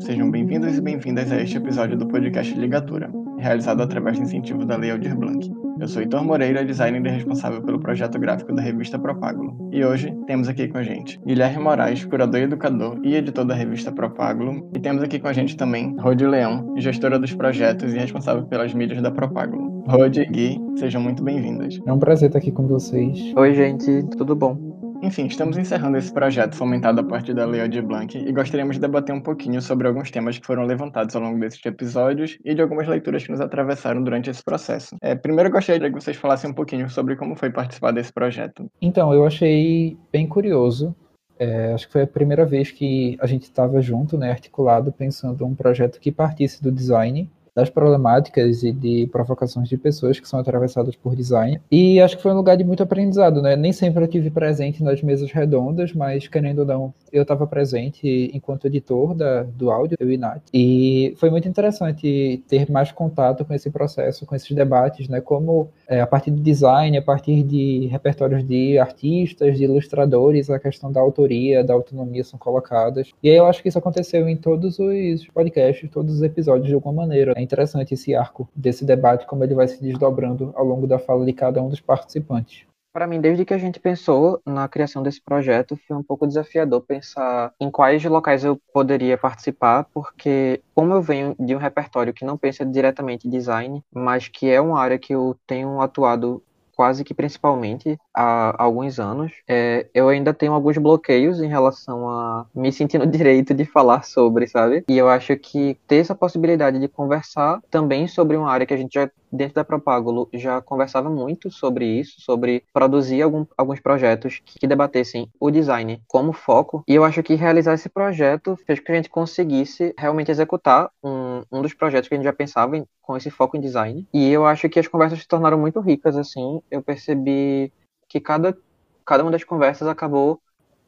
Sejam bem-vindos e bem-vindas a este episódio do podcast Ligatura, realizado através do incentivo da Lei Aldir Blanc. Eu sou Heitor Moreira, designer e responsável pelo projeto gráfico da revista Propágulo. E hoje temos aqui com a gente Guilherme Moraes, curador e educador e editor da revista Propágulo. E temos aqui com a gente também Rodi Leão, gestora dos projetos e responsável pelas mídias da Propágulo. Rodi e Gui, sejam muito bem-vindas. É um prazer estar aqui com vocês. Oi, gente, tudo bom? Enfim, estamos encerrando esse projeto fomentado a partir da Lei de Blanc e gostaríamos de debater um pouquinho sobre alguns temas que foram levantados ao longo desses episódios e de algumas leituras que nos atravessaram durante esse processo. É, primeiro, eu gostaria que vocês falassem um pouquinho sobre como foi participar desse projeto. Então, eu achei bem curioso. É, acho que foi a primeira vez que a gente estava junto, né, articulado, pensando um projeto que partisse do design das problemáticas e de provocações de pessoas que são atravessadas por design. E acho que foi um lugar de muito aprendizado, né? Nem sempre eu tive presente nas mesas redondas, mas querendo ou não, eu estava presente enquanto editor da, do áudio, eu e Nath. E foi muito interessante ter mais contato com esse processo, com esses debates, né? Como é, a partir de design, a partir de repertórios de artistas, de ilustradores, a questão da autoria, da autonomia são colocadas. E aí eu acho que isso aconteceu em todos os podcasts, todos os episódios de alguma maneira. É interessante esse arco desse debate, como ele vai se desdobrando ao longo da fala de cada um dos participantes. Para mim, desde que a gente pensou na criação desse projeto, foi um pouco desafiador pensar em quais locais eu poderia participar, porque como eu venho de um repertório que não pensa diretamente em design, mas que é uma área que eu tenho atuado quase que principalmente há alguns anos, é, eu ainda tenho alguns bloqueios em relação a me sentir no direito de falar sobre, sabe? E eu acho que ter essa possibilidade de conversar também sobre uma área que a gente já dentro da Propágulo já conversava muito sobre isso, sobre produzir algum, alguns projetos que, que, debatessem o design como foco. E eu acho que realizar esse projeto fez com que a gente conseguisse realmente executar um, um dos projetos que a gente já pensava em, com esse foco em design. E eu acho que as conversas se tornaram muito ricas, assim. Eu percebi que cada, cada uma das conversas acabou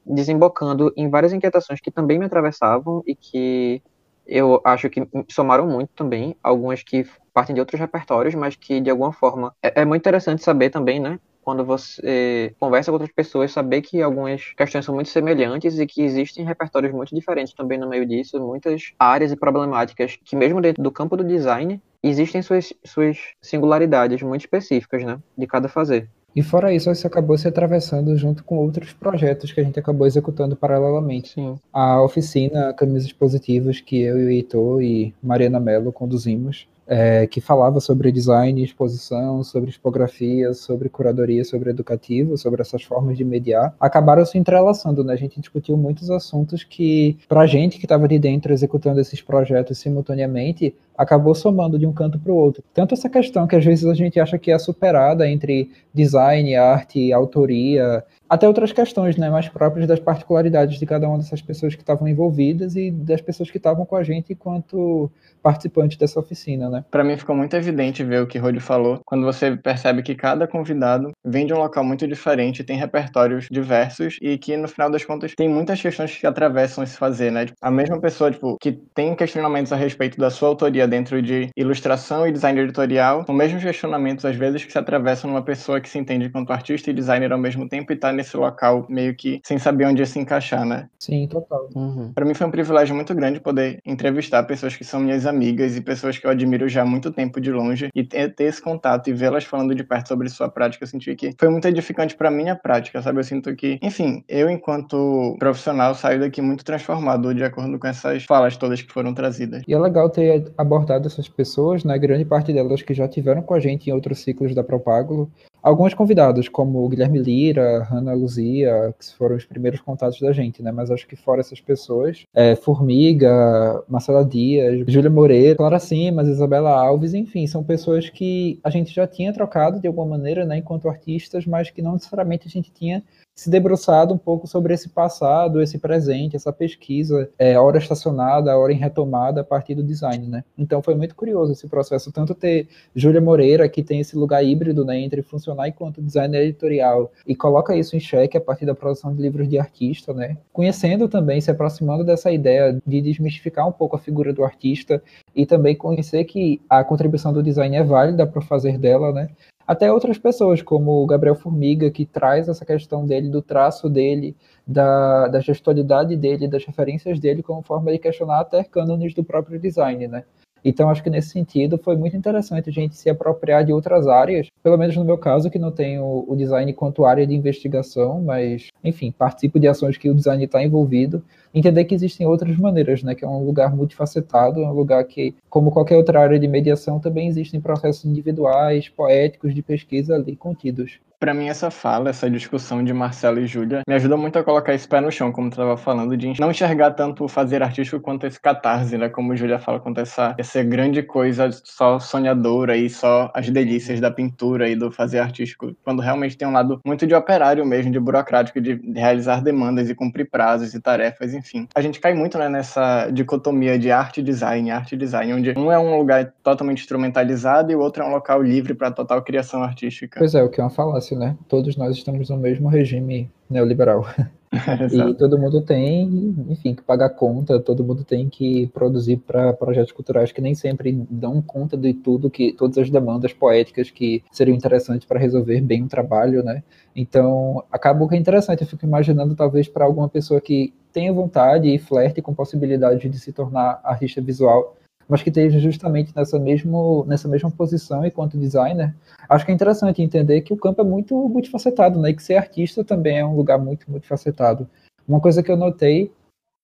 desembocando em várias inquietações que também me atravessavam e que eu acho que somaram muito também, algumas que partem de outros repertórios, mas que de alguma forma é, é muito interessante saber também, né? Quando você conversa com outras pessoas, saber que algumas questões são muito semelhantes e que existem repertórios muito diferentes também no meio disso, muitas áreas e problemáticas que, mesmo dentro do campo do design, existem suas, suas singularidades muito específicas, né? De cada fazer. E fora isso, isso acabou se atravessando junto com outros projetos que a gente acabou executando paralelamente. Sim. A oficina Camisas Positivas, que eu e o Heitor e Mariana Mello conduzimos, é, que falava sobre design, exposição, sobre tipografia, sobre curadoria, sobre educativo, sobre essas formas de mediar, acabaram se entrelaçando, né? A gente discutiu muitos assuntos que, para a gente que estava de dentro executando esses projetos simultaneamente, acabou somando de um canto para o outro. Tanto essa questão que às vezes a gente acha que é superada entre design, arte, autoria, até outras questões né, mais próprias das particularidades de cada uma dessas pessoas que estavam envolvidas e das pessoas que estavam com a gente enquanto participantes dessa oficina. Né? Para mim ficou muito evidente ver o que Rodi falou, quando você percebe que cada convidado vem de um local muito diferente, tem repertórios diversos e que no final das contas tem muitas questões que atravessam esse fazer. Né? Tipo, a mesma pessoa tipo, que tem questionamentos a respeito da sua autoria dentro de ilustração e design editorial, são mesmos questionamentos às vezes que se atravessam numa pessoa que se entende quanto artista e designer ao mesmo tempo e está nesse local meio que sem saber onde se encaixar, né? Sim, total. Uhum. Para mim foi um privilégio muito grande poder entrevistar pessoas que são minhas amigas e pessoas que eu admiro já há muito tempo de longe e ter, ter esse contato e vê-las falando de perto sobre sua prática, eu senti que foi muito edificante para minha prática, sabe? Eu sinto que, enfim, eu enquanto profissional saio daqui muito transformado de acordo com essas falas todas que foram trazidas. E é legal ter abordado essas pessoas, né? Grande parte delas que já tiveram com a gente em outros ciclos da Propágulo, alguns convidados, como o Guilherme Lira, Ana Luzia, que foram os primeiros contatos da gente, né? Mas acho que fora essas pessoas, é, Formiga, Marcela Dias, Júlia Moreira, Clara Simas, Isabela Alves, enfim, são pessoas que a gente já tinha trocado de alguma maneira, né, enquanto artistas, mas que não necessariamente a gente tinha se debruçado um pouco sobre esse passado, esse presente, essa pesquisa, é, hora estacionada, hora em retomada a partir do design, né? Então foi muito curioso esse processo, tanto ter Júlia Moreira, que tem esse lugar híbrido, né, entre funcionar enquanto designer editorial e coloca isso em xeque a partir da produção de livros de artista, né? Conhecendo também, se aproximando dessa ideia de desmistificar um pouco a figura do artista e também conhecer que a contribuição do design é válida para o fazer dela, né? Até outras pessoas, como o Gabriel Formiga, que traz essa questão dele, do traço dele, da, da gestualidade dele, das referências dele, como forma de questionar até cânones do próprio design, né? Então, acho que nesse sentido foi muito interessante a gente se apropriar de outras áreas, pelo menos no meu caso, que não tenho o design quanto área de investigação, mas, enfim, participo de ações que o design está envolvido, entender que existem outras maneiras, né? Que é um lugar multifacetado, é um lugar que, como qualquer outra área de mediação, também existem processos individuais, poéticos, de pesquisa ali contidos. Para mim, essa fala, essa discussão de Marcelo e Júlia me ajuda muito a colocar esse pé no chão, como tu estava falando, de não enxergar tanto o fazer artístico quanto esse catarse, né? Como Júlia fala, quanto essa, essa grande coisa só sonhadora e só as delícias da pintura e do fazer artístico, quando realmente tem um lado muito de operário mesmo, de burocrático, de realizar demandas e cumprir prazos e tarefas, enfim. A gente cai muito né, nessa dicotomia de arte e design, arte e design, onde um é um lugar totalmente instrumentalizado e o outro é um local livre para total criação artística. Pois é, o que é uma falácia né? Todos nós estamos no mesmo regime neoliberal. e todo mundo tem, enfim, que pagar conta, todo mundo tem que produzir para projetos culturais que nem sempre dão conta de tudo que todas as demandas poéticas que seriam interessantes para resolver bem o trabalho, né? Então, acaba que é interessante, eu fico imaginando talvez para alguma pessoa que tenha vontade e flerte com possibilidade de se tornar artista visual, mas que esteja justamente nessa, mesmo, nessa mesma posição enquanto designer, acho que é interessante entender que o campo é muito multifacetado, né? E que ser artista também é um lugar muito multifacetado. Uma coisa que eu notei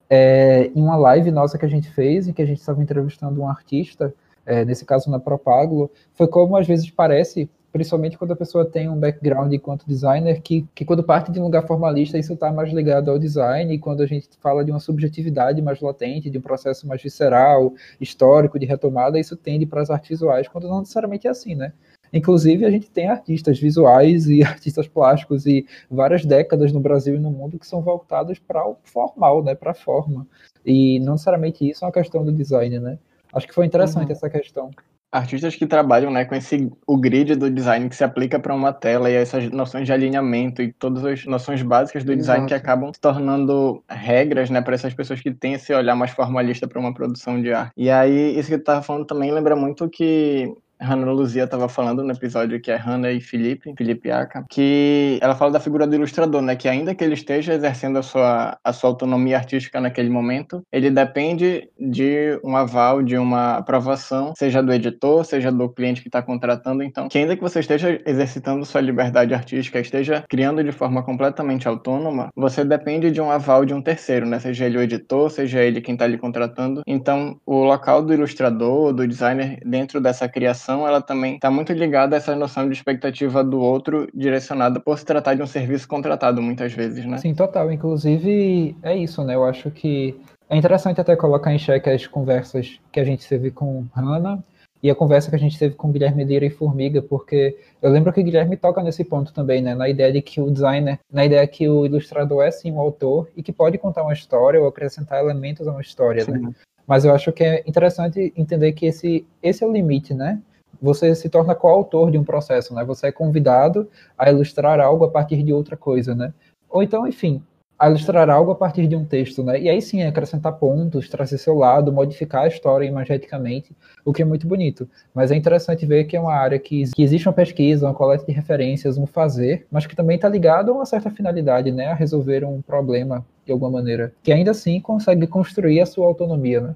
é, em uma live nossa que a gente fez, em que a gente estava entrevistando um artista, é, nesse caso na Propágulo, foi como às vezes parece principalmente quando a pessoa tem um background enquanto designer, que, que quando parte de um lugar formalista, isso está mais ligado ao design, e quando a gente fala de uma subjetividade mais latente, de um processo mais visceral, histórico, de retomada, isso tende para as artes visuais, quando não necessariamente é assim, né? Inclusive, a gente tem artistas visuais e artistas plásticos e várias décadas no Brasil e no mundo que são voltados para o formal, né, para a forma. E não necessariamente isso é uma questão do design, né? Acho que foi interessante uhum. essa questão artistas que trabalham né, com esse o grid do design que se aplica para uma tela e essas noções de alinhamento e todas as noções básicas do design Exato. que acabam se tornando regras né, para essas pessoas que têm esse olhar mais formalista para uma produção de arte. E aí, isso que tu estava falando também lembra muito que Hannah Luzia estava falando no episódio que é Hannah e Felipe, Felipe Aka, que ela fala da figura do ilustrador, né? Que ainda que ele esteja exercendo a sua, a sua autonomia artística naquele momento, ele depende de um aval, de uma aprovação, seja do editor, seja do cliente que está contratando. Então, que ainda que você esteja exercitando sua liberdade artística, esteja criando de forma completamente autônoma, você depende de um aval de um terceiro, né? Seja ele o editor, seja ele quem está lhe contratando. Então, o local do ilustrador, do designer dentro dessa criação ela também está muito ligada a essa noção de expectativa do outro direcionada por se tratar de um serviço contratado muitas vezes, né? Sim, total. Inclusive, é isso, né? Eu acho que é interessante até colocar em xeque as conversas que a gente teve com Hannah e a conversa que a gente teve com Guilherme Lira e Formiga, porque eu lembro que Guilherme toca nesse ponto também, né? Na ideia de que o designer, na ideia que o ilustrador é sim um autor e que pode contar uma história ou acrescentar elementos a uma história, né? sim. né? Mas eu acho que é interessante entender que esse, esse é o limite, né? Você se torna coautor de um processo, né? Você é convidado a ilustrar algo a partir de outra coisa, né? Ou então, enfim, a ilustrar algo a partir de um texto, né? E aí sim, acrescentar pontos, trazer seu lado, modificar a história imageticamente, o que é muito bonito. Mas é interessante ver que é uma área que, que existe uma pesquisa, uma coleta de referências, um fazer, mas que também está ligado a uma certa finalidade, né? A resolver um problema de alguma maneira, que ainda assim consegue construir a sua autonomia, né?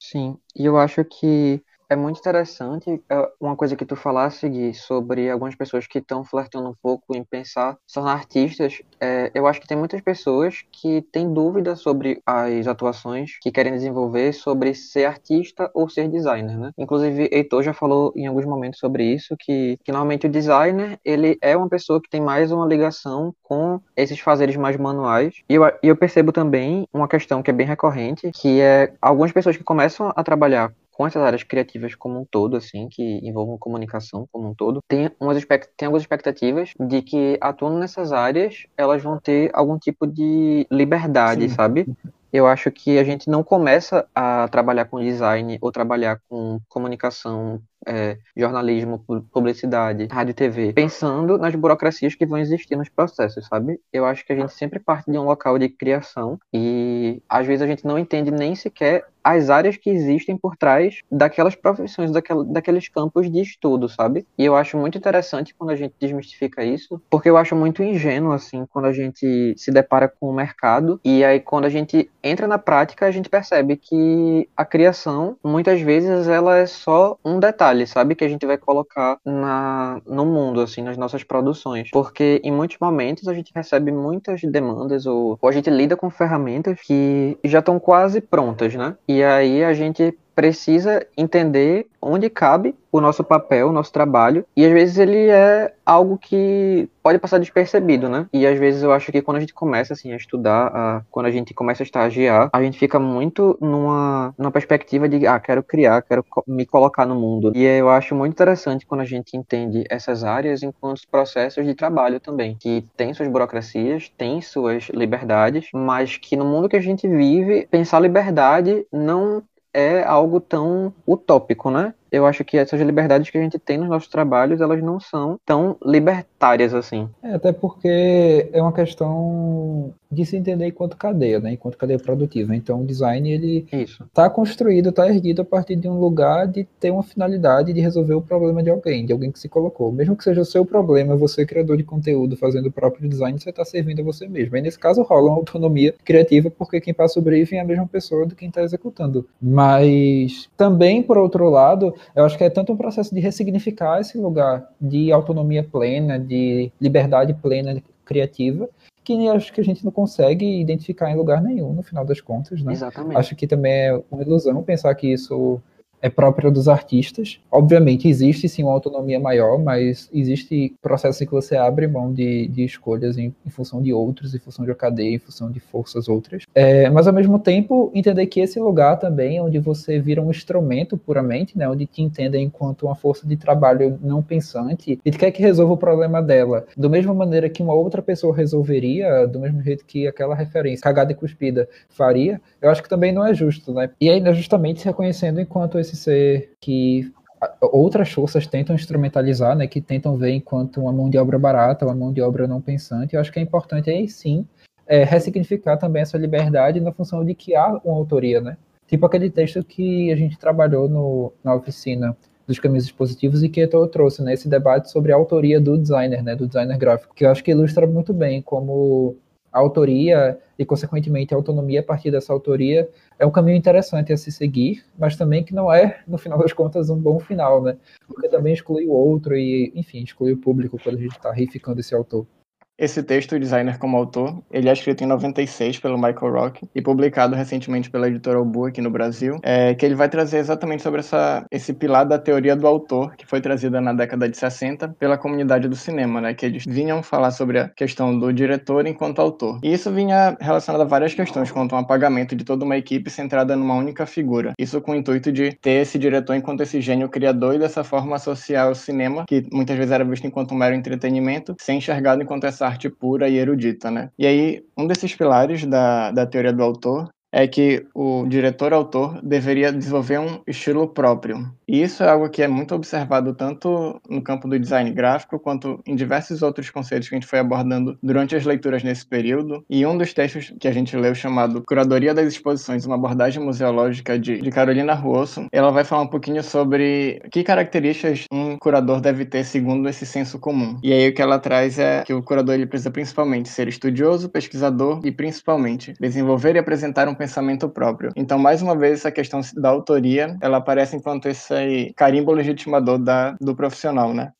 Sim, e eu acho que é muito interessante é, uma coisa que tu falasse, Gui, sobre algumas pessoas que estão flertando um pouco em pensar se tornar artistas. É, eu acho que tem muitas pessoas que têm dúvidas sobre as atuações que querem desenvolver sobre ser artista ou ser designer, né? Inclusive, Heitor já falou em alguns momentos sobre isso, que, que normalmente o designer, ele é uma pessoa que tem mais uma ligação com esses fazeres mais manuais. E eu, eu percebo também uma questão que é bem recorrente, que é algumas pessoas que começam a trabalhar com essas áreas criativas como um todo, assim, que envolvam comunicação como um todo, tem, umas, tem algumas expectativas de que atuando nessas áreas, elas vão ter algum tipo de liberdade, Sim. sabe? Eu acho que a gente não começa a trabalhar com design ou trabalhar com comunicação, é, jornalismo, publicidade, rádio e TV, pensando nas burocracias que vão existir nos processos, sabe? Eu acho que a gente sempre parte de um local de criação e às vezes a gente não entende nem sequer as áreas que existem por trás daquelas profissões, daquel, daqueles campos de estudo, sabe? E eu acho muito interessante quando a gente desmistifica isso, porque eu acho muito ingênuo, assim, quando a gente se depara com o mercado e aí quando a gente entra na prática, a gente percebe que a criação, muitas vezes, ela é só um detalhe, sabe? Que a gente vai colocar na, no mundo, assim, nas nossas produções. Porque em muitos momentos a gente recebe muitas demandas ou, ou a gente lida com ferramentas que já estão quase prontas, né? Aí a gente precisa entender onde cabe o nosso papel, o nosso trabalho, e às vezes ele é algo que pode passar despercebido, né? E às vezes eu acho que quando a gente começa assim a estudar, a, quando a gente começa a estagiar, a gente fica muito numa, numa perspectiva de ah, quero criar, quero me colocar no mundo. E eu acho muito interessante quando a gente entende essas áreas enquanto processos de trabalho também, que tem suas burocracias, tem suas liberdades, mas que no mundo que a gente vive, pensar liberdade não é algo tão utópico, né? Eu acho que essas liberdades que a gente tem nos nossos trabalhos, elas não são tão libertárias assim. É, até porque é uma questão de se entender enquanto cadeia, né? Enquanto cadeia produtiva. Então, o design, ele está construído, está erguido a partir de um lugar de ter uma finalidade de resolver o problema de alguém, de alguém que se colocou. Mesmo que seja o seu problema, você, criador de conteúdo, fazendo o próprio design, você está servindo a você mesmo. Aí, nesse caso, rola uma autonomia criativa, porque quem passa o briefing é a mesma pessoa do quem está executando. Mas, também, por outro lado, eu acho que é tanto um processo de ressignificar esse lugar de autonomia plena, de liberdade plena criativa, que acho que a gente não consegue identificar em lugar nenhum, no final das contas, né? Exatamente. Acho que também é uma ilusão pensar que isso é própria dos artistas. Obviamente, existe sim uma autonomia maior, mas existe processo em que você abre mão de, de escolhas em, em, função de outros, em função de uma cadeia, em função de forças outras. É, mas, ao mesmo tempo, entender que esse lugar também, onde você vira um instrumento puramente, né, onde te entendem enquanto uma força de trabalho não pensante e quer que resolva o problema dela, da mesma maneira que uma outra pessoa resolveria, do mesmo jeito que aquela referência, cagada e cuspida, faria, eu acho que também não é justo, né? E ainda justamente se reconhecendo enquanto esse ser que outras forças tentam instrumentalizar, né, que tentam ver enquanto uma mão de obra barata, uma mão de obra não pensante. Eu acho que é importante aí sim é, ressignificar também essa liberdade na função de que há uma autoria, né? Tipo aquele texto que a gente trabalhou no, na oficina dos caminhos expositivos e que eu trouxe, né, esse debate sobre a autoria do designer, né, do designer gráfico, que eu acho que ilustra muito bem como a autoria e, consequentemente, a autonomia a partir dessa autoria é um caminho interessante a se seguir, mas também que não é, no final das contas, um bom final, né? Porque também exclui o outro e, enfim, exclui o público quando a gente está reificando esse autor. Esse texto, o Designer como Autor, ele é escrito em 96 pelo Michael Rock e publicado recentemente pela editora Obu aqui no Brasil, é, que ele vai trazer exatamente sobre essa, esse pilar da teoria do autor, que foi trazida na década de 60 pela comunidade do cinema, né, que eles vinham falar sobre a questão do diretor enquanto autor. E isso vinha relacionado a várias questões, quanto ao apagamento de toda uma equipe centrada numa única figura. Isso com o intuito de ter esse diretor enquanto esse gênio criador e dessa forma associar o cinema, que muitas vezes era visto enquanto um mero entretenimento, ser enxergado enquanto essa arte pura e erudita, né? E aí, um desses pilares da, da teoria do autor é que o diretor-autor deveria desenvolver um estilo próprio. E isso é algo que é muito observado tanto no campo do design gráfico quanto em diversos outros conceitos que a gente foi abordando durante as leituras nesse período. E um dos textos que a gente leu chamado Curadoria das Exposições, uma abordagem museológica de, de Carolina Ruosso, ela vai falar um pouquinho sobre que características um curador deve ter segundo esse senso comum. E aí o que ela traz é que o curador ele precisa principalmente ser estudioso, pesquisador e principalmente desenvolver e apresentar um pensamento próprio. Então, mais uma vez, essa questão da autoria, ela aparece enquanto esse carimbo legitimador da, do profissional, né?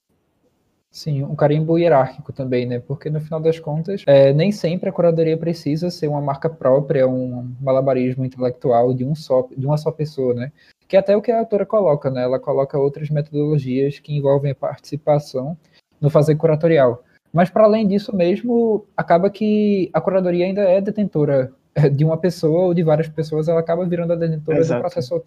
Sim, um carimbo hierárquico também, né? Porque no final das contas, é, nem sempre a curadoria precisa ser uma marca própria, um malabarismo intelectual de um só, de uma só pessoa, né? Que é até o que a autora coloca, né? Ela coloca outras metodologias que envolvem a participação no fazer curatorial. Mas para além disso mesmo, acaba que a curadoria ainda é detentora de uma pessoa ou de várias pessoas, ela acaba virando a detentora do processo,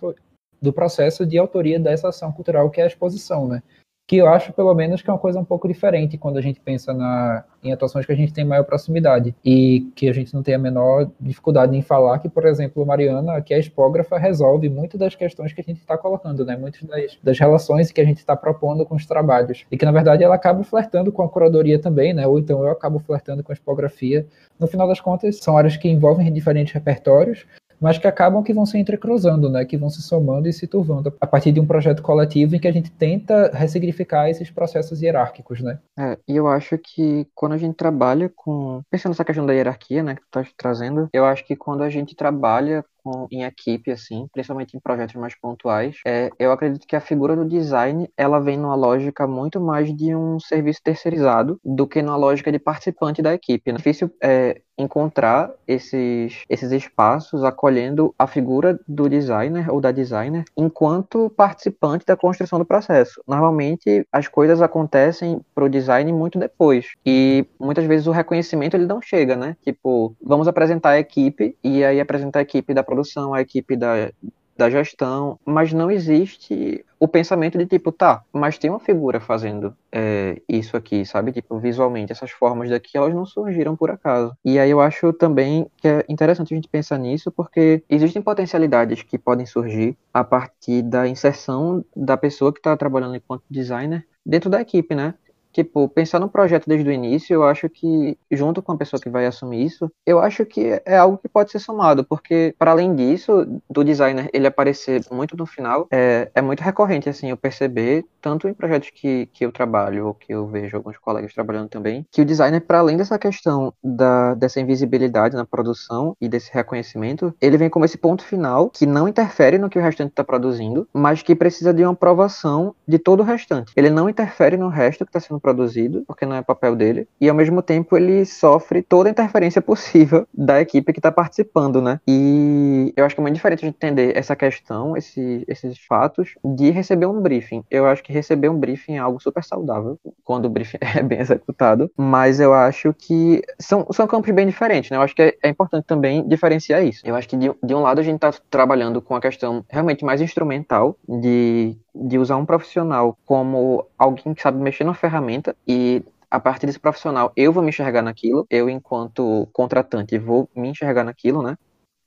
do processo de autoria dessa ação cultural que é a exposição, né? que eu acho, pelo menos, que é uma coisa um pouco diferente quando a gente pensa na, em atuações que a gente tem maior proximidade e que a gente não tem a menor dificuldade em falar que, por exemplo, Mariana, que é expógrafa, resolve muitas das questões que a gente está colocando, né? Muitas das, das relações que a gente está propondo com os trabalhos. E que, na verdade, ela acaba flertando com a curadoria também, né? Ou então eu acabo flertando com a expografia. No final das contas, são áreas que envolvem diferentes repertórios, mas que acabam que vão se entrecruzando, né? Que vão se somando e se turvando a partir de um projeto coletivo em que a gente tenta ressignificar esses processos hierárquicos, né? É, e eu acho que quando a gente trabalha com. Pensando nessa questão da hierarquia, né, que tu tá trazendo, eu acho que quando a gente trabalha em equipe, assim, principalmente em projetos mais pontuais, é, eu acredito que a figura do design, ela vem numa lógica muito mais de um serviço terceirizado do que numa lógica de participante da equipe. Né? Difícil é, encontrar esses, esses espaços acolhendo a figura do designer ou da designer enquanto participante da construção do processo. Normalmente, as coisas acontecem para o design muito depois e muitas vezes o reconhecimento ele não chega, né? Tipo, vamos apresentar a equipe e aí apresentar a equipe da produção, a equipe da, da gestão, mas não existe o pensamento de tipo, tá, mas tem uma figura fazendo é, isso aqui, sabe? Tipo, visualmente, essas formas daqui, elas não surgiram por acaso. E aí eu acho também que é interessante a gente pensar nisso, porque existem potencialidades que podem surgir a partir da inserção da pessoa que está trabalhando enquanto designer dentro da equipe, né? Tipo, pensar no projeto desde o início, eu acho que, junto com a pessoa que vai assumir isso, eu acho que é algo que pode ser somado, porque, para além disso, do designer ele aparecer muito no final, é, é muito recorrente, assim, eu perceber, tanto em projetos que, que eu trabalho, ou que eu vejo alguns colegas trabalhando também, que o designer, para além dessa questão da, dessa invisibilidade na produção e desse reconhecimento, ele vem como esse ponto final que não interfere no que o restante está produzindo, mas que precisa de uma aprovação de todo o restante. Ele não interfere no resto que está sendo produzido, porque não é papel dele, e ao mesmo tempo ele sofre toda a interferência possível da equipe que está participando, né? E eu acho que é muito diferente de entender essa questão, esse, esses fatos, de receber um briefing. Eu acho que receber um briefing é algo super saudável, quando o briefing é bem executado, mas eu acho que são, são campos bem diferentes, né? Eu acho que é, é importante também diferenciar isso. Eu acho que de, de um lado a gente está trabalhando com a questão realmente mais instrumental de de usar um profissional como alguém que sabe mexer na ferramenta e a partir desse profissional eu vou me enxergar naquilo, eu enquanto contratante vou me enxergar naquilo, né?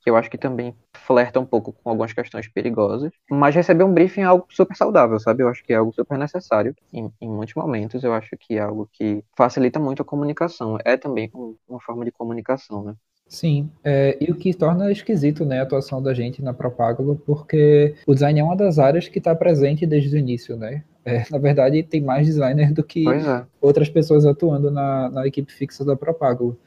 Que eu acho que também flerta um pouco com algumas questões perigosas, mas receber um briefing é algo super saudável, sabe? Eu acho que é algo super necessário em, em muitos momentos. Eu acho que é algo que facilita muito a comunicação. É também uma forma de comunicação, né? Sim, é, e o que torna esquisito né, a atuação da gente na Propágulo, porque o design é uma das áreas que está presente desde o início, né? É, na verdade, tem mais designers do que é. outras pessoas atuando na, na equipe fixa da Propágulo.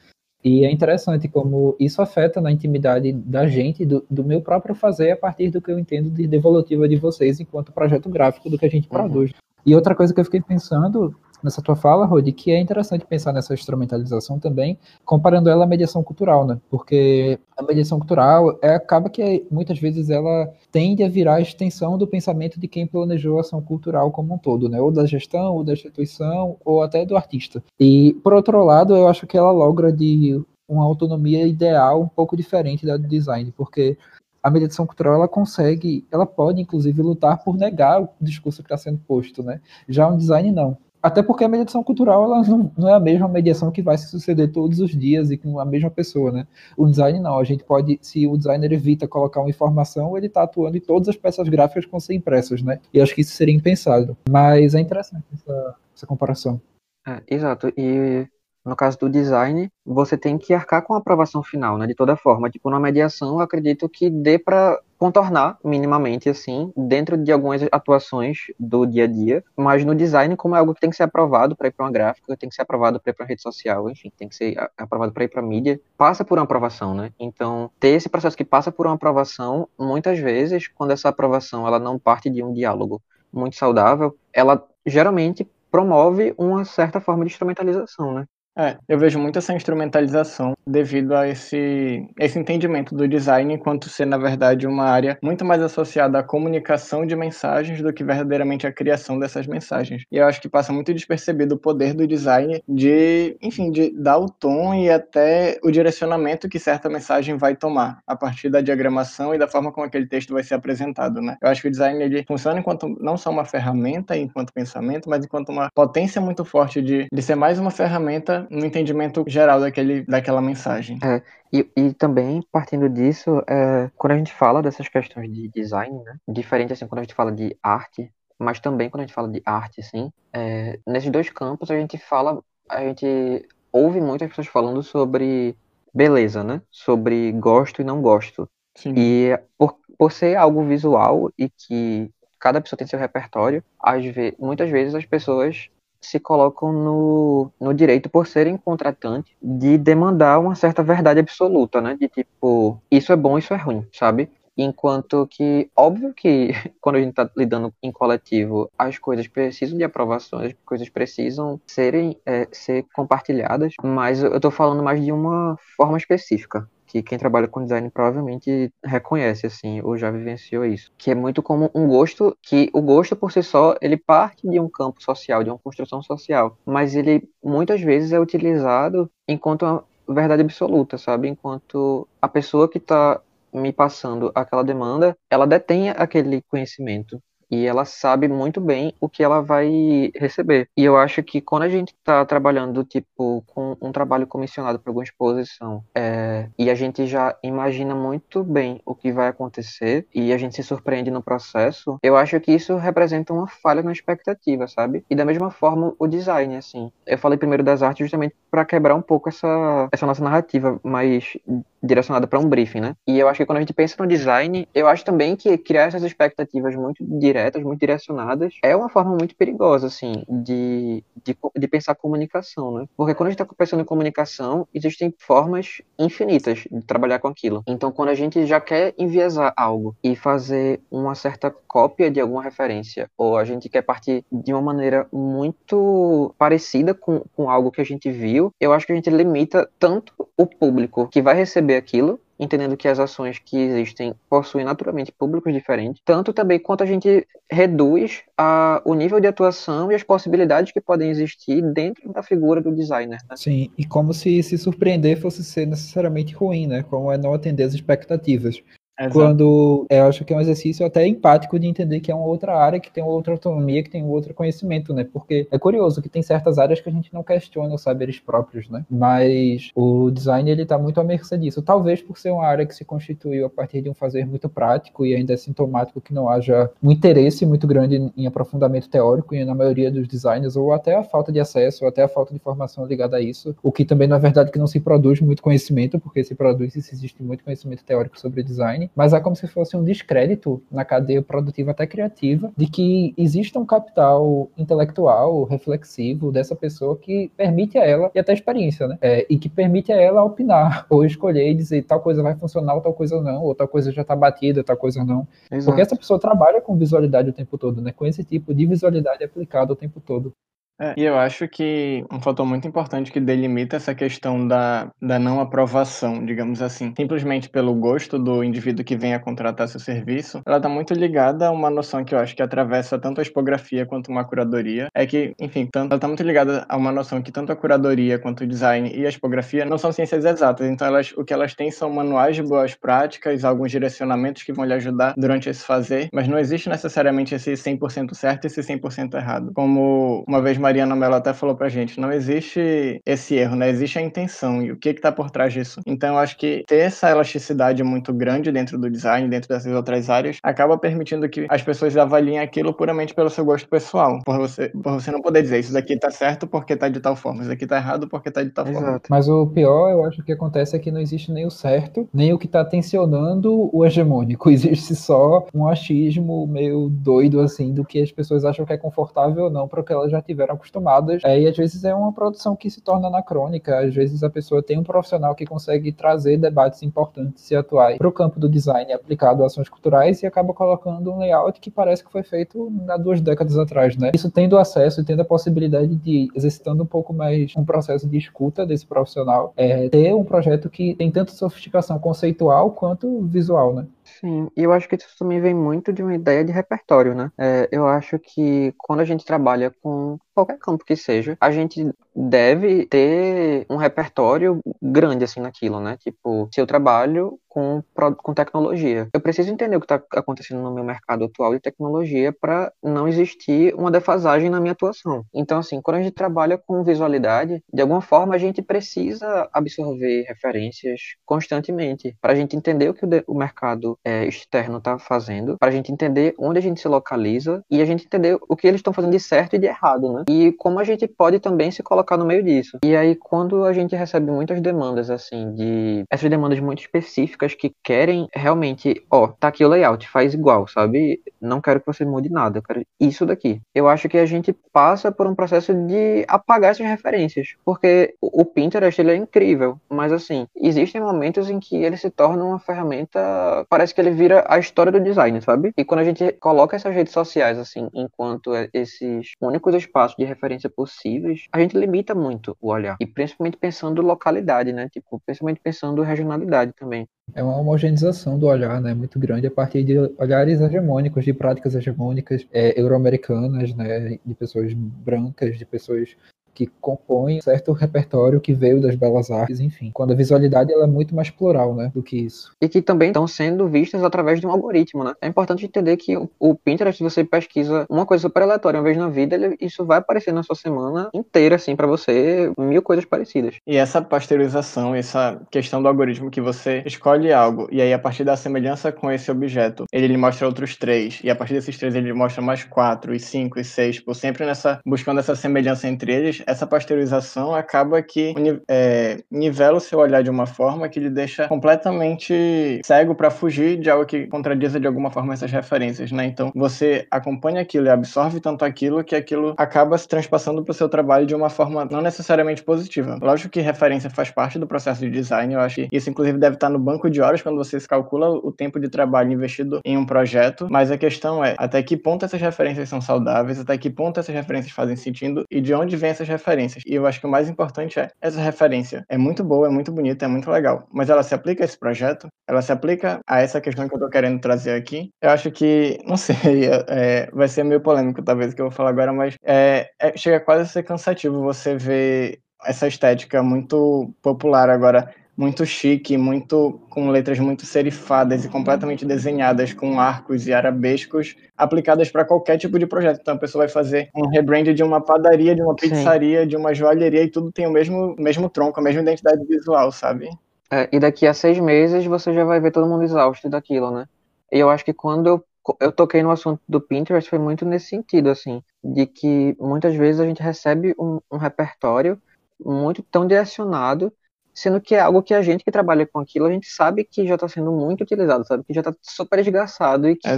E é interessante como isso afeta na intimidade da gente, do, do, meu próprio fazer, a partir do que eu entendo de devolutiva de vocês enquanto projeto gráfico do que a gente uhum. produz. E outra coisa que eu fiquei pensando nessa tua fala, Rodi, que é interessante pensar nessa instrumentalização também, comparando ela à mediação cultural, né? Porque a mediação cultural é, acaba que muitas vezes ela tende a virar a extensão do pensamento de quem planejou a ação cultural como um todo, né? Ou da gestão, ou da instituição, ou até do artista. E, por outro lado, eu acho que ela logra de uma autonomia ideal um pouco diferente da do design, porque a mediação cultural ela consegue, ela pode inclusive lutar por negar o discurso que está sendo posto, né? Já um design não. Até porque a mediação cultural ela não, não, é a mesma mediação que vai se suceder todos os dias e com a mesma pessoa, né? O design não, a gente pode, se o designer evita colocar uma informação, ele está atuando em todas as peças gráficas vão ser impressas, né? E acho que isso seria impensado. Mas é interessante essa, essa comparação. É, exato. E no caso do design, você tem que arcar com a aprovação final, né? De toda forma. Tipo, na mediação, eu acredito que dê para contornar minimamente, assim, dentro de algumas atuações do dia a dia. Mas no design, como é algo que tem que ser aprovado para ir para uma gráfica, tem que ser aprovado para ir para rede social, enfim, tem que ser aprovado para ir para mídia, passa por uma aprovação, né? Então, ter esse processo que passa por uma aprovação, muitas vezes, quando essa aprovação ela não parte de um diálogo muito saudável, ela geralmente promove uma certa forma de instrumentalização, né? É, eu vejo muito essa instrumentalização devido a esse, esse entendimento do design enquanto ser, na verdade, uma área muito mais associada à comunicação de mensagens do que verdadeiramente à criação dessas mensagens. E eu acho que passa muito despercebido o poder do design de, enfim, de dar o tom e até o direcionamento que certa mensagem vai tomar a partir da diagramação e da forma como aquele texto vai ser apresentado, né? Eu acho que o design ele funciona enquanto não só uma ferramenta, enquanto pensamento, mas enquanto uma potência muito forte de, de ser mais uma ferramenta no entendimento geral daquele, daquela mensagem. É, e, e também, partindo disso, é, quando a gente fala dessas questões de design, né, diferente assim quando a gente fala de arte, mas também quando a gente fala de arte, sim, é, nesses dois campos a gente fala, a gente ouve muitas pessoas falando sobre beleza, né, sobre gosto e não gosto. Sim. E por, por ser algo visual e que cada pessoa tem seu repertório, às vezes, muitas vezes as pessoas se colocam no, no direito, por serem contratantes, de demandar uma certa verdade absoluta, né? De tipo, isso é bom, isso é ruim, sabe? Enquanto que, óbvio que quando a gente está lidando em coletivo, as coisas precisam de aprovações, as coisas precisam serem é, ser compartilhadas, mas eu estou falando mais de uma forma específica que quem trabalha com design provavelmente reconhece assim ou já vivenciou isso, que é muito como um gosto que o gosto por si só ele parte de um campo social, de uma construção social, mas ele muitas vezes é utilizado enquanto uma verdade absoluta, sabe? Enquanto a pessoa que está me passando aquela demanda, ela detém aquele conhecimento e ela sabe muito bem o que ela vai receber. E eu acho que quando a gente está trabalhando, tipo, com um trabalho comissionado para alguma exposição, é, e a gente já imagina muito bem o que vai acontecer, e a gente se surpreende no processo, eu acho que isso representa uma falha na expectativa, sabe? E da mesma forma, o design, assim. Eu falei primeiro das artes justamente para quebrar um pouco essa, essa nossa narrativa mais direcionada para um briefing, né? E eu acho que quando a gente pensa no design, eu acho também que criar essas expectativas muito diretas, muito direcionadas, é uma forma muito perigosa, assim, de, de, de pensar comunicação, né? Porque quando a gente está pensando em comunicação, existem formas infinitas de trabalhar com aquilo. Então, quando a gente já quer enviesar algo e fazer uma certa cópia de alguma referência, ou a gente quer partir de uma maneira muito parecida com, com algo que a gente viu, eu acho que a gente limita tanto o público que vai receber aquilo entendendo que as ações que existem possuem naturalmente públicos diferentes, tanto também quanto a gente reduz a, o nível de atuação e as possibilidades que podem existir dentro da figura do designer. Né? Sim, e como se se surpreender fosse ser necessariamente ruim, né? Como é não atender as expectativas. Exato. Quando eu acho que é um exercício até empático de entender que é uma outra área, que tem outra autonomia, que tem outro conhecimento, né? Porque é curioso que tem certas áreas que a gente não questiona os saberes próprios, né? Mas o design ele tá muito à mercê disso. Talvez por ser uma área que se constituiu a partir de um fazer muito prático e ainda é sintomático que não haja um interesse muito grande em aprofundamento teórico e na maioria dos designers, ou até a falta de acesso, ou até a falta de formação ligada a isso, o que também na verdade que não se produz muito conhecimento, porque se produz e se existe muito conhecimento teórico sobre design mas é como se fosse um descrédito na cadeia produtiva até criativa de que exista um capital intelectual, reflexivo dessa pessoa que permite a ela, e até experiência, né? É, e que permite a ela opinar ou escolher e dizer tal coisa vai funcionar ou tal coisa não, ou tal coisa já está batida, tal coisa não. Exato. Porque essa pessoa trabalha com visualidade o tempo todo, né? Com esse tipo de visualidade aplicada o tempo todo. É, e eu acho que um fator muito importante que delimita essa questão da, da não aprovação, digamos assim, simplesmente pelo gosto do indivíduo que vem a contratar seu serviço, ela está muito ligada a uma noção que eu acho que atravessa tanto a expografia quanto uma curadoria. É que, enfim, tanto, ela está muito ligada a uma noção que tanto a curadoria quanto o design e a expografia não são ciências exatas, então elas, o que elas têm são manuais de boas práticas, alguns direcionamentos que vão lhe ajudar durante esse fazer, mas não existe necessariamente esse 100% certo e esse 100% errado. Como uma vez Mariana Mello até falou pra gente, não existe esse erro, né? Existe a intenção e o que que tá por trás disso. Então eu acho que ter essa elasticidade muito grande dentro do design, dentro dessas outras áreas, acaba permitindo que as pessoas avaliem aquilo puramente pelo seu gosto pessoal. Por você, por você não poder dizer isso daqui tá certo porque tá de tal forma, isso daqui tá errado porque tá de tal Exato. forma. Mas o pior, eu acho que acontece é que não existe nem o certo, nem o que tá tensionando o hegemônico. Existe só um achismo meio doido, assim, do que as pessoas acham que é confortável ou não para o que elas já tiveram acostumadas. É, e às vezes é uma produção que se torna anacrônica, às vezes a pessoa tem um profissional que consegue trazer debates importantes e atuais para o campo do design aplicado a ações culturais e acaba colocando um layout que parece que foi feito há duas décadas atrás, né? Isso tendo acesso e tendo a possibilidade de, exercitando um pouco mais um processo de escuta desse profissional, é, ter um projeto que tem tanto sofisticação conceitual quanto visual, né? Sim, e eu acho que isso também vem muito de uma ideia de repertório, né? É, eu acho que quando a gente trabalha com qualquer campo que seja, a gente deve ter um repertório grande assim naquilo, né? Tipo, se eu trabalho com, com tecnologia, eu preciso entender o que está acontecendo no meu mercado atual de tecnologia para não existir uma defasagem na minha atuação. Então, assim, quando a gente trabalha com visualidade, de alguma forma a gente precisa absorver referências constantemente para a gente entender o que o, o mercado é, externo está fazendo, para a gente entender onde a gente se localiza e a gente entender o que eles estão fazendo de certo e de errado, né? E como a gente pode também se colocar colocar no meio disso. E aí, quando a gente recebe muitas demandas, assim, de. Essas demandas muito específicas que querem realmente, ó, tá aqui o layout, faz igual, sabe? Não quero que você mude nada, eu quero isso daqui. Eu acho que a gente passa por um processo de apagar essas referências. Porque o Pinterest, ele é incrível, mas assim, existem momentos em que ele se torna uma ferramenta. Parece que ele vira a história do design, sabe? E quando a gente coloca essas redes sociais, assim, enquanto esses únicos espaços de referência possíveis, a gente limita muito o olhar. E principalmente pensando localidade, né? Tipo, principalmente pensando regionalidade também. É uma homogeneização do olhar, né? Muito grande a partir de olhares hegemônicos, de práticas hegemônicas é, euro-americanas, né? De pessoas brancas, de pessoas que compõem certo repertório que veio das belas artes, enfim. Quando a visualidade ela é muito mais plural, né, do que isso. E que também estão sendo vistas através de um algoritmo, né? É importante entender que o, Pinterest, você pesquisa uma coisa super aleatória uma vez na vida, ele, isso vai aparecer na sua semana inteira, assim, para você, mil coisas parecidas. E essa pasteurização, essa questão do algoritmo que você escolhe algo, e aí a partir da semelhança com esse objeto, ele lhe mostra outros três, e a partir desses três ele mostra mais quatro, e cinco, e seis, por sempre nessa, buscando essa semelhança entre eles, essa pasteurização acaba que é, nivela o seu olhar de uma forma que lhe deixa completamente cego para fugir de algo que contradiza de alguma forma essas referências, né? Então você acompanha aquilo e absorve tanto aquilo que aquilo acaba se transpassando para o seu trabalho de uma forma não necessariamente positiva. Lógico que referência faz parte do processo de design, eu acho que isso inclusive deve estar no banco de horas quando você calcula o tempo de trabalho investido em um projeto, mas a questão é até que ponto essas referências são saudáveis, até que ponto essas referências fazem sentido e de onde vêm essas referências. E eu acho que o mais importante é essa referência. É muito boa, é muito bonita, é muito legal. Mas ela se aplica a esse projeto? Ela se aplica a essa questão que eu tô querendo trazer aqui? Eu acho que, não sei, é, é, vai ser meio polêmico talvez o que eu vou falar agora, mas é, é, chega quase a ser cansativo você ver essa estética muito popular agora muito chique, muito com letras muito serifadas e completamente desenhadas com arcos e arabescos aplicadas para qualquer tipo de projeto. Então a pessoa vai fazer um rebrand de uma padaria, de uma pizzaria, Sim. de uma joalheria e tudo tem o mesmo mesmo tronco, a mesma identidade visual, sabe? É, e daqui a seis meses você já vai ver todo mundo exausto daquilo, né? E eu acho que quando eu, eu toquei no assunto do Pinterest foi muito nesse sentido, assim, de que muitas vezes a gente recebe um, um repertório muito tão direcionado sendo que é algo que a gente que trabalha com aquilo, a gente sabe que já está sendo muito utilizado, sabe? Que já está super desgraçado e que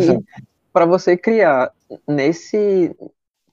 para você criar nesse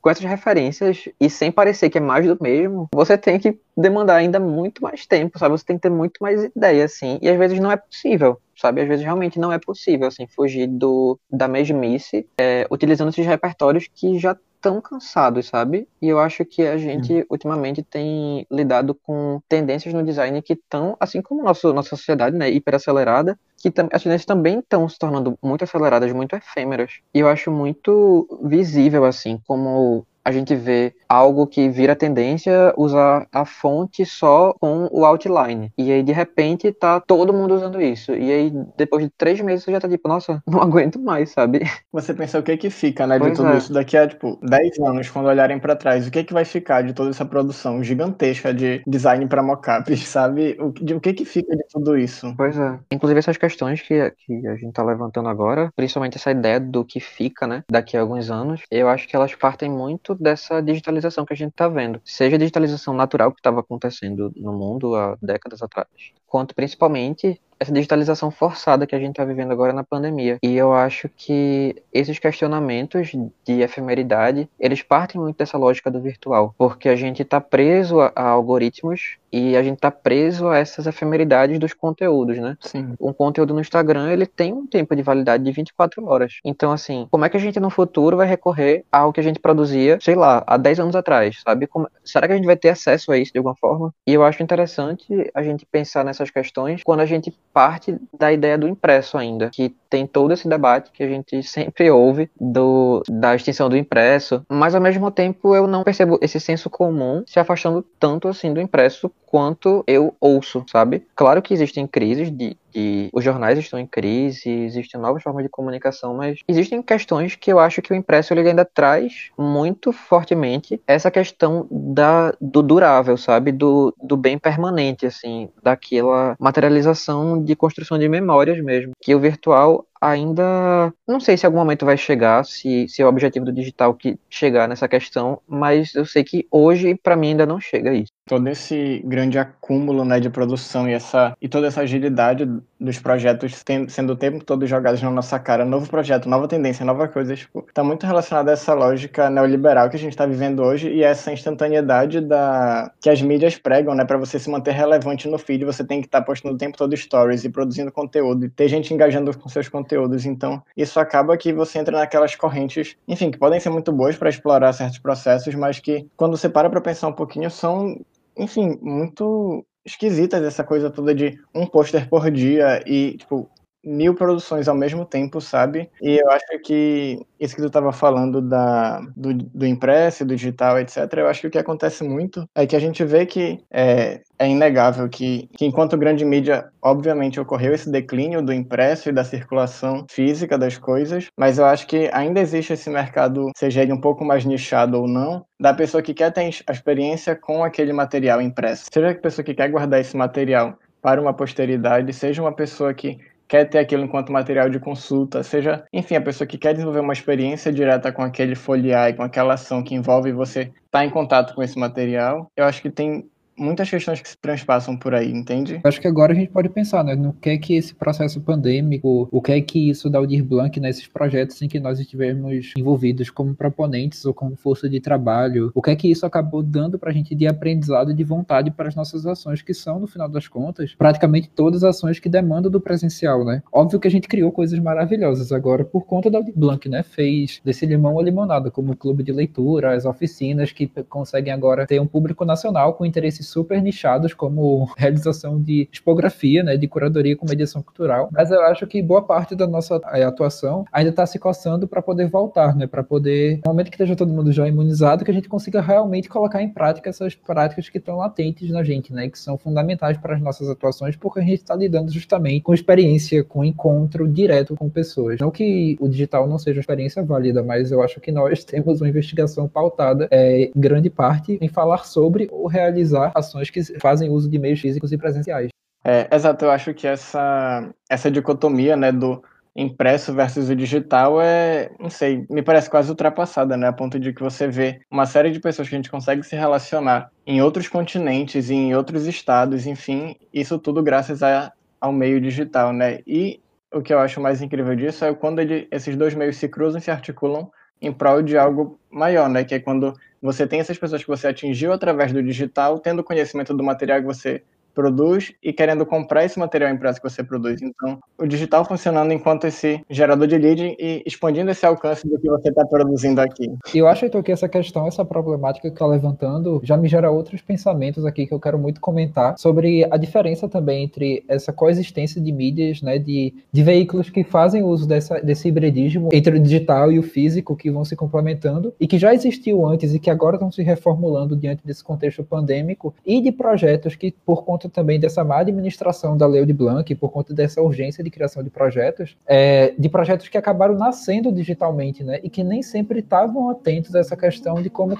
com essas referências e sem parecer que é mais do mesmo, você tem que demandar ainda muito mais tempo, sabe? Você tem que ter muito mais ideia, assim, e às vezes não é possível, sabe? Às vezes realmente não é possível, assim, fugir do da mesmice, é, utilizando esses repertórios que já tão cansados, sabe? E eu acho que a gente hum. ultimamente tem lidado com tendências no design que estão, assim como nosso, nossa sociedade, né, hiperacelerada, que as tendências também estão se tornando muito aceleradas, muito efêmeras. E eu acho muito visível, assim, como a gente vê algo que vira tendência usar a fonte só com o outline. E aí, de repente, tá todo mundo usando isso. E aí, depois de três meses, você já tá tipo, nossa, não aguento mais, sabe? Você pensa o que que fica, né, de pois tudo é. isso daqui a, tipo, dez anos, quando olharem para trás, o que que vai ficar de toda essa produção gigantesca de design para mockups, sabe? O, de, o que que fica de tudo isso? Pois é. Inclusive, essas questões que, que a gente tá levantando agora, principalmente essa ideia do que fica, né, daqui a alguns anos, eu acho que elas partem muito dessa digitalização que a gente está vendo. Seja a digitalização natural que estava acontecendo no mundo há décadas atrás, quanto principalmente essa digitalização forçada que a gente está vivendo agora na pandemia. E eu acho que esses questionamentos de efemeridade, eles partem muito dessa lógica do virtual, porque a gente está preso a, a, algoritmos e a gente está preso a essas efemeridades dos conteúdos, né? Sim. Um conteúdo no Instagram, ele tem um tempo de validade de 24 horas. Então, assim, como é que a gente no futuro vai recorrer ao que a gente produzia, sei lá, há 10 anos atrás, sabe? Como... Será que a gente vai ter acesso a isso de alguma forma? E eu acho interessante a gente pensar nessas questões quando a gente parte da ideia do impresso ainda, que tem todo esse debate que a gente sempre ouve do, da extinção do impresso, mas ao mesmo tempo eu não percebo esse senso comum se afastando tanto assim do impresso quanto eu ouço, sabe? Claro que existem crises de, de os jornais estão em crise, existem novas formas de comunicação, mas existem questões que eu acho que o impresso ele ainda traz muito fortemente essa questão da, do durável, sabe? Do, do bem permanente, assim, daquela materialização de construção de memórias mesmo, que o virtual ainda não sei se algum momento vai chegar, se, se é o objetivo do digital que chegar nessa questão, mas eu sei que hoje para mim ainda não chega isso. Todo esse grande acúmulo né, de produção e, essa, e toda essa agilidade dos projetos tem, sendo o tempo todo jogados na nossa cara, novo projeto, nova tendência, nova coisa, tipo, tá muito relacionado a essa lógica neoliberal que a gente está vivendo hoje e essa instantaneidade da que as mídias pregam, né, para você se manter relevante no feed, você tem que estar tá postando o tempo todo stories e produzindo conteúdo e ter gente engajando com seus conteúdos, então isso acaba que você entra naquelas correntes, enfim, que podem ser muito boas para explorar certos processos, mas que quando você para para pensar um pouquinho são enfim, muito esquisitas essa coisa toda de um pôster por dia e, tipo, mil produções ao mesmo tempo, sabe? E eu acho que isso que tu estava falando da, do, do impresso, do digital, etc., eu acho que o que acontece muito é que a gente vê que é, é inegável que, que, enquanto grande mídia, obviamente, ocorreu esse declínio do impresso e da circulação física das coisas, mas eu acho que ainda existe esse mercado, seja ele um pouco mais nichado ou não, da pessoa que quer ter a experiência com aquele material impresso. Seja a pessoa que quer guardar esse material para uma posteridade, seja uma pessoa que quer ter aquilo enquanto material de consulta, seja, enfim, a pessoa que quer desenvolver uma experiência direta com aquele folhear e com aquela ação que envolve você estar tá em contato com esse material, eu acho que tem muitas questões que se transpassam por aí, entende? Acho que agora a gente pode pensar, né, no que é que esse processo pandêmico, o que é que isso da Aldir Blanc nesses projetos em que nós estivemos envolvidos como proponentes ou como força de trabalho, o que é que isso acabou dando para a gente de aprendizado e de vontade para as nossas ações, que são, no final das contas, praticamente todas as ações que demandam do presencial, né? Óbvio que a gente criou coisas maravilhosas agora por conta da Aldir Blanc, né? Fez desse limão a limonada, como o clube de leitura, as oficinas que conseguem agora ter um público nacional com interesse super nichados, como realização de expografia, né, de curadoria com mediação cultural. Mas eu acho que boa parte da nossa eh, atuação ainda está se coçando para poder voltar, né, para poder, no momento que esteja todo mundo já imunizado, que a gente consiga realmente colocar em prática essas práticas que estão latentes na gente, né, que são fundamentais para as nossas atuações, porque a gente está lidando justamente com experiência, com encontro direto com pessoas. Não que o digital não seja experiência válida, mas eu acho que nós temos uma investigação pautada, é, grande parte, em falar sobre ou realizar ações que fazem uso de meios físicos e presenciais. É, exato, eu acho que essa, essa dicotomia né, do impresso versus o digital é, não sei, me parece quase ultrapassada, né? A ponto de que você vê uma série de pessoas que a gente consegue se relacionar em outros continentes, em outros estados, enfim, isso tudo graças a, ao meio digital, né? E o que eu acho mais incrível disso é quando ele, esses dois meios se cruzam e se articulam em prol de algo maior, né? Que é quando você tem essas pessoas que você atingiu através do digital, tendo conhecimento do material que você produz e querendo comprar esse material impresso que você produz. Então, o digital funcionando enquanto esse gerador de lead e expandindo esse alcance do que você está produzindo aqui. Eu acho, Heitor, que essa questão, essa problemática que está levantando, já me gera outros pensamentos aqui que eu quero muito comentar sobre a diferença também entre essa coexistência de mídias, né, de, de veículos que fazem uso dessa, desse hibridismo entre o digital e o físico que vão se complementando e que já existiu antes e que agora estão se reformulando diante desse contexto pandêmico e de projetos que, por conta conta também dessa má administração da Lei de Blanc, por conta dessa urgência de criação de projetos, é, de projetos que acabaram nascendo digitalmente, né, e que nem sempre estavam atentos a essa questão de como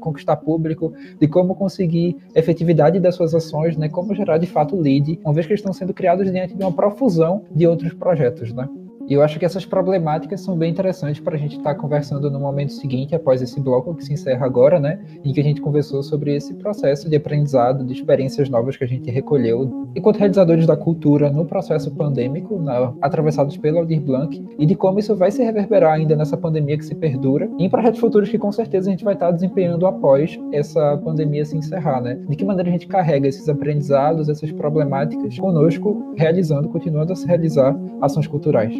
conquistar público, de como conseguir efetividade das suas ações, né, como gerar de fato lead, uma vez que estão sendo criados diante de uma profusão de outros projetos, né. E eu acho que essas problemáticas são bem interessantes para a gente estar tá conversando no momento seguinte, após esse bloco que se encerra agora, né? Em que a gente conversou sobre esse processo de aprendizado, de experiências novas que a gente recolheu enquanto realizadores da cultura no processo pandêmico, na, atravessados pelo Aldir Blanc, e de como isso vai se reverberar ainda nessa pandemia que se perdura, e em projetos futuros que com certeza a gente vai estar tá desempenhando após essa pandemia se encerrar, né? De que maneira a gente carrega esses aprendizados, essas problemáticas conosco, realizando, continuando a se realizar ações culturais.